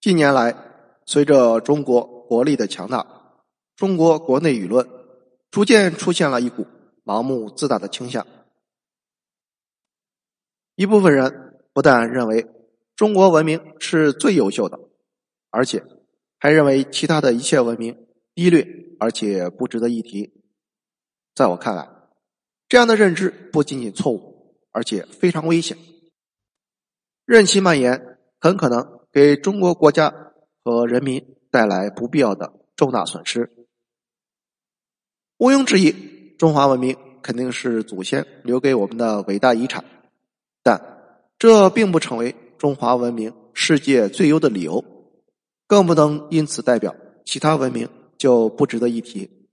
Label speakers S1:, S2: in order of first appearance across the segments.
S1: 近年来，随着中国国力的强大，中国国内舆论逐渐出现了一股盲目自大的倾向。一部分人不但认为中国文明是最优秀的，而且还认为其他的一切文明低劣而且不值得一提。在我看来，这样的认知不仅仅错误，而且非常危险。任其蔓延，很可能给中国国家和人民带来不必要的重大损失。毋庸置疑，中华文明肯定是祖先留给我们的伟大遗产，但这并不成为中华文明世界最优的理由，更不能因此代表其他文明就不值得一提。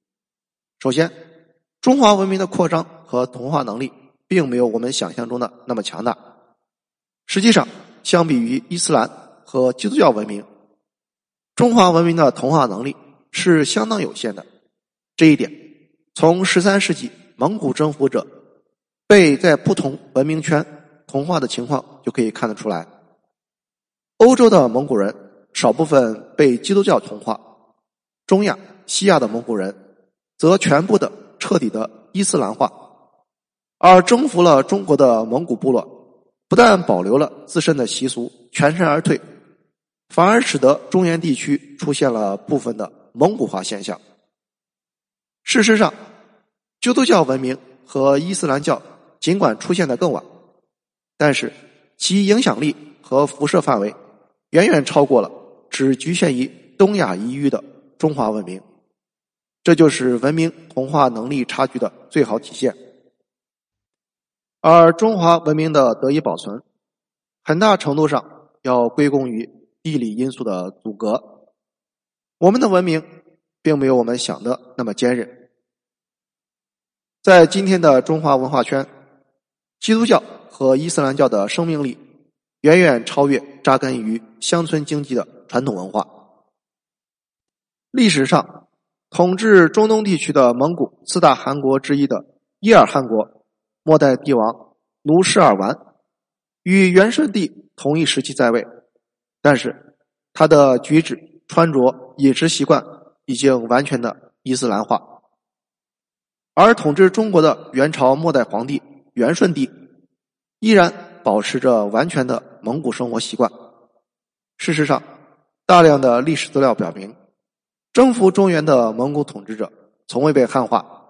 S1: 首先，中华文明的扩张和同化能力并没有我们想象中的那么强大。实际上，相比于伊斯兰和基督教文明，中华文明的同化能力是相当有限的。这一点，从十三世纪蒙古征服者被在不同文明圈同化的情况就可以看得出来。欧洲的蒙古人少部分被基督教同化，中亚、西亚的蒙古人则全部的彻底的伊斯兰化，而征服了中国的蒙古部落。不但保留了自身的习俗，全身而退，反而使得中原地区出现了部分的蒙古化现象。事实上，基督教文明和伊斯兰教尽管出现的更晚，但是其影响力和辐射范围远远超过了只局限于东亚一域的中华文明。这就是文明同化能力差距的最好体现。而中华文明的得以保存，很大程度上要归功于地理因素的阻隔。我们的文明并没有我们想的那么坚韧。在今天的中华文化圈，基督教和伊斯兰教的生命力远远超越扎根于乡村经济的传统文化。历史上，统治中东地区的蒙古四大汗国之一的伊尔汗国。末代帝王努什尔完与元顺帝同一时期在位，但是他的举止、穿着、饮食习惯已经完全的伊斯兰化。而统治中国的元朝末代皇帝元顺帝依然保持着完全的蒙古生活习惯。事实上，大量的历史资料表明，征服中原的蒙古统治者从未被汉化，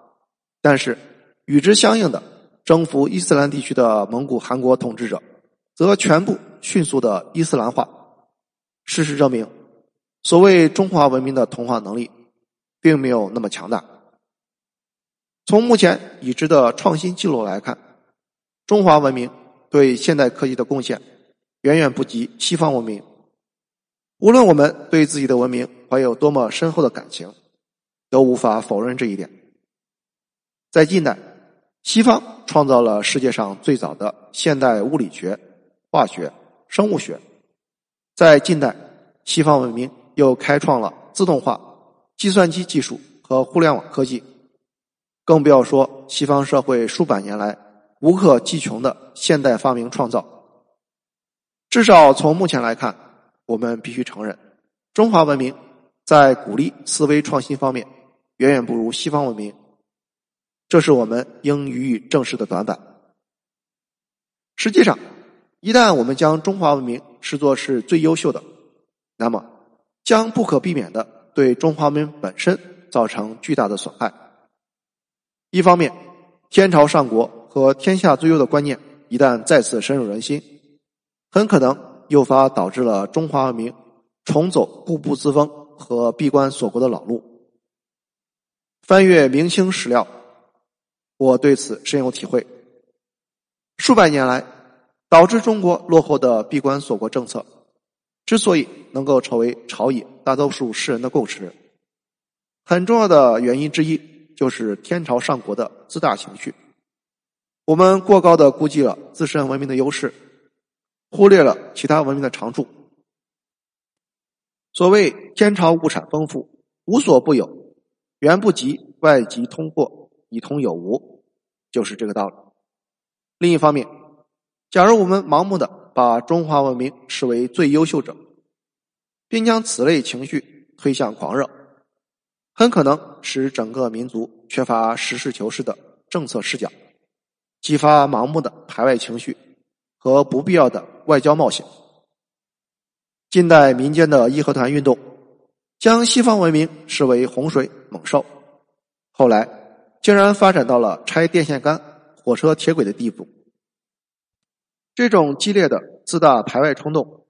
S1: 但是与之相应的。征服伊斯兰地区的蒙古汗国统治者，则全部迅速的伊斯兰化。事实证明，所谓中华文明的同化能力，并没有那么强大。从目前已知的创新记录来看，中华文明对现代科技的贡献，远远不及西方文明。无论我们对自己的文明怀有多么深厚的感情，都无法否认这一点。在近代。西方创造了世界上最早的现代物理学、化学、生物学。在近代，西方文明又开创了自动化、计算机技术和互联网科技。更不要说西方社会数百年来无可计穷的现代发明创造。至少从目前来看，我们必须承认，中华文明在鼓励思维创新方面远远不如西方文明。这是我们应予以正视的短板。实际上，一旦我们将中华文明视作是最优秀的，那么将不可避免的对中华文明本身造成巨大的损害。一方面，天朝上国和天下最优的观念一旦再次深入人心，很可能诱发导致了中华文明重走固步自封和闭关锁国的老路。翻阅明清史料。我对此深有体会。数百年来，导致中国落后的闭关锁国政策，之所以能够成为朝野大多数世人的共识，很重要的原因之一就是天朝上国的自大情绪。我们过高的估计了自身文明的优势，忽略了其他文明的长处。所谓天朝物产丰富，无所不有，远不及外籍通货。以通有无，就是这个道理。另一方面，假如我们盲目的把中华文明视为最优秀者，并将此类情绪推向狂热，很可能使整个民族缺乏实事求是的政策视角，激发盲目的排外情绪和不必要的外交冒险。近代民间的义和团运动，将西方文明视为洪水猛兽，后来竟然发展到了拆电线杆、火车铁轨的地步。这种激烈的自大排外冲动，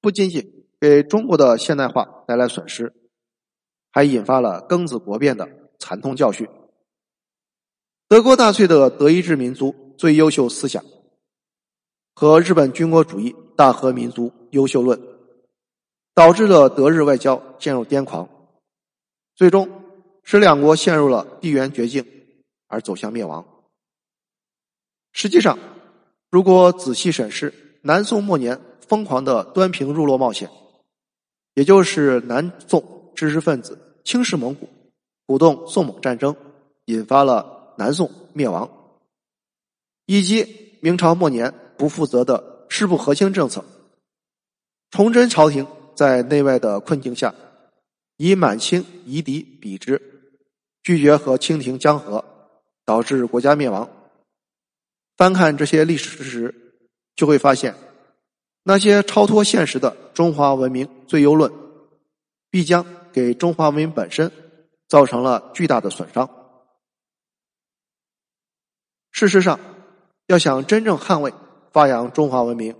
S1: 不仅仅给中国的现代化带来损失，还引发了庚子国变的惨痛教训。德国纳粹的德意志民族最优秀思想和日本军国主义大和民族优秀论。导致了德日外交陷入癫狂，最终使两国陷入了地缘绝境，而走向灭亡。实际上，如果仔细审视南宋末年疯狂的端平入洛冒险，也就是南宋知识分子轻视蒙古，鼓动宋蒙战争，引发了南宋灭亡，以及明朝末年不负责的师不和亲政策，崇祯朝廷。在内外的困境下，以满清夷狄比之，拒绝和清廷江河，导致国家灭亡。翻看这些历史事实，就会发现，那些超脱现实的中华文明最优论，必将给中华文明本身造成了巨大的损伤。事实上，要想真正捍卫发扬中华文明，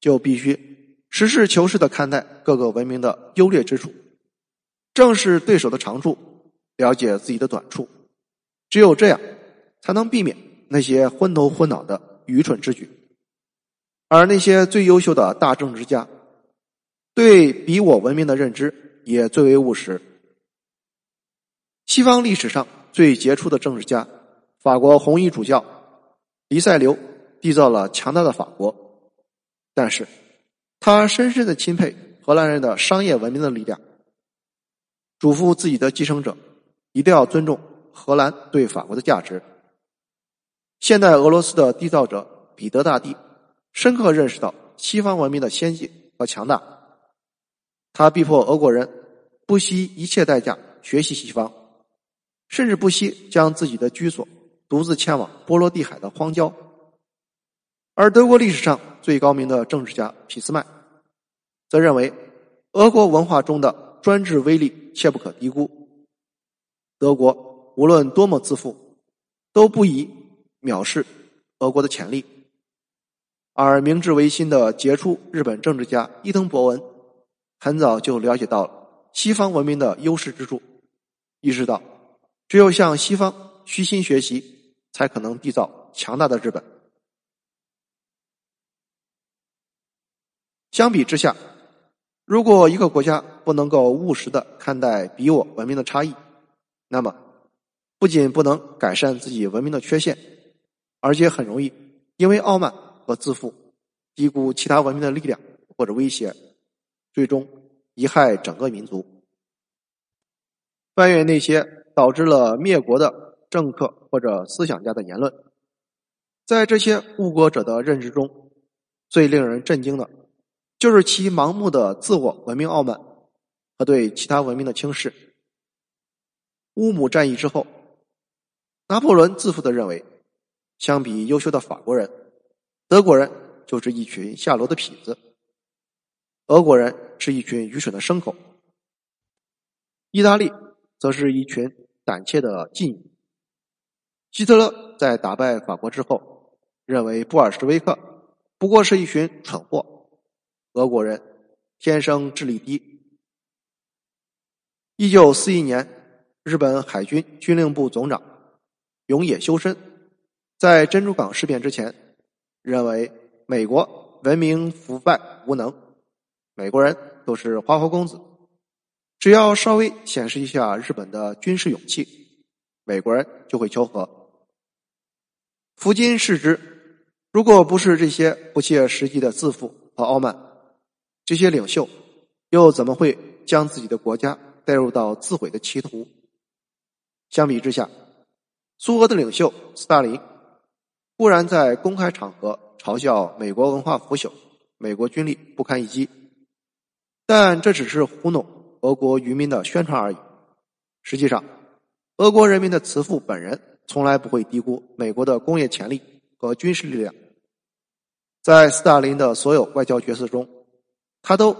S1: 就必须。实事求是的看待各个文明的优劣之处，正视对手的长处，了解自己的短处，只有这样，才能避免那些昏头昏脑的愚蠢之举。而那些最优秀的大政治家，对比我文明的认知也最为务实。西方历史上最杰出的政治家，法国红衣主教黎塞留，缔造了强大的法国，但是。他深深的钦佩荷兰人的商业文明的力量，嘱咐自己的继承者一定要尊重荷兰对法国的价值。现代俄罗斯的缔造者彼得大帝深刻认识到西方文明的先进和强大，他逼迫俄国人不惜一切代价学习西方，甚至不惜将自己的居所独自迁往波罗的海的荒郊。而德国历史上最高明的政治家俾斯麦。则认为，俄国文化中的专制威力切不可低估。德国无论多么自负，都不宜藐视俄国的潜力。而明治维新的杰出日本政治家伊藤博文，很早就了解到了西方文明的优势之处，意识到只有向西方虚心学习，才可能缔造强大的日本。相比之下。如果一个国家不能够务实的看待比我文明的差异，那么不仅不能改善自己文明的缺陷，而且很容易因为傲慢和自负，低估其他文明的力量或者威胁，最终贻害整个民族。翻阅那些导致了灭国的政客或者思想家的言论，在这些误国者的认知中，最令人震惊的。就是其盲目的自我文明傲慢和对其他文明的轻视。乌姆战役之后，拿破仑自负的认为，相比优秀的法国人，德国人就是一群下流的痞子，俄国人是一群愚蠢的牲口，意大利则是一群胆怯的妓女。希特勒在打败法国之后，认为布尔什维克不过是一群蠢货。俄国人天生智力低。一九四一年，日本海军军令部总长永野修身在珍珠港事变之前，认为美国文明腐败无能，美国人都是花花公子，只要稍微显示一下日本的军事勇气，美国人就会求和。福金视之，如果不是这些不切实际的自负和傲慢。这些领袖又怎么会将自己的国家带入到自毁的歧途？相比之下，苏俄的领袖斯大林突然在公开场合嘲笑美国文化腐朽、美国军力不堪一击，但这只是糊弄俄国渔民的宣传而已。实际上，俄国人民的慈父本人从来不会低估美国的工业潜力和军事力量。在斯大林的所有外交决策中，他都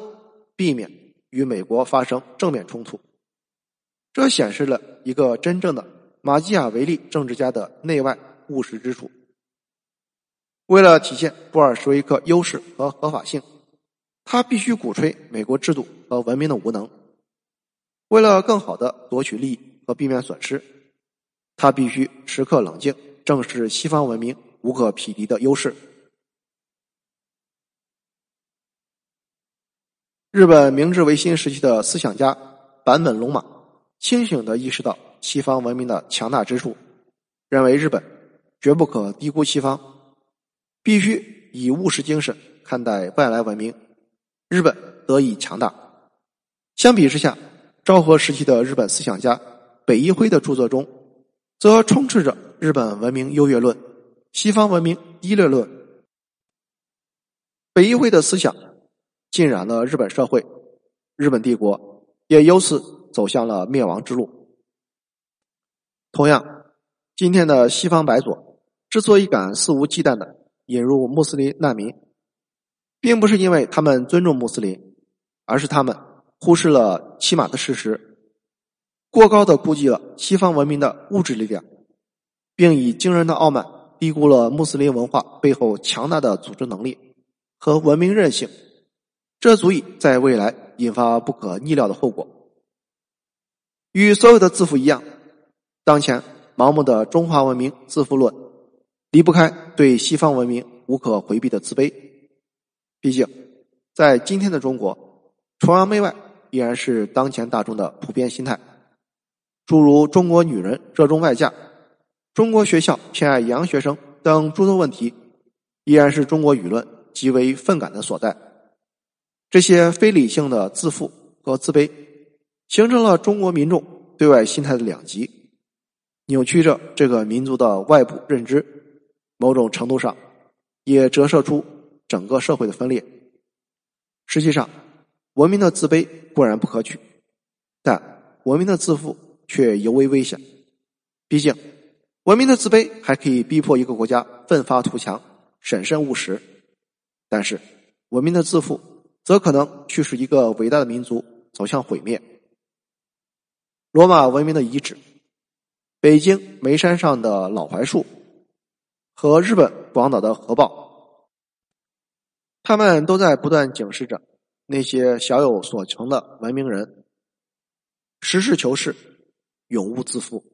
S1: 避免与美国发生正面冲突。这显示了一个真正的马基雅维利政治家的内外务实之处。为了体现布尔什维克优势和合法性，他必须鼓吹美国制度和文明的无能。为了更好的夺取利益和避免损失，他必须时刻冷静，正视西方文明无可匹敌的优势。日本明治维新时期的思想家坂本龙马清醒的意识到西方文明的强大之处，认为日本绝不可低估西方。必须以务实精神看待外来文明，日本得以强大。相比之下，昭和时期的日本思想家北一辉的著作中，则充斥着日本文明优越论、西方文明低劣论。北一辉的思想浸染了日本社会，日本帝国也由此走向了灭亡之路。同样，今天的西方白左之所以敢肆无忌惮的，引入穆斯林难民，并不是因为他们尊重穆斯林，而是他们忽视了起码的事实，过高的估计了西方文明的物质力量，并以惊人的傲慢低估了穆斯林文化背后强大的组织能力和文明韧性，这足以在未来引发不可逆料的后果。与所有的自负一样，当前盲目的中华文明自负论。离不开对西方文明无可回避的自卑。毕竟，在今天的中国，崇洋媚外依然是当前大众的普遍心态。诸如中国女人热衷外嫁、中国学校偏爱洋学生等诸多问题，依然是中国舆论极为愤感的所在。这些非理性的自负和自卑，形成了中国民众对外心态的两极，扭曲着这个民族的外部认知。某种程度上，也折射出整个社会的分裂。实际上，文明的自卑固然不可取，但文明的自负却尤为危险。毕竟，文明的自卑还可以逼迫一个国家奋发图强、审慎务实；但是，文明的自负则可能驱使一个伟大的民族走向毁灭。罗马文明的遗址，北京眉山上的老槐树。和日本广岛的核爆，他们都在不断警示着那些小有所成的文明人：实事求是，永勿自负。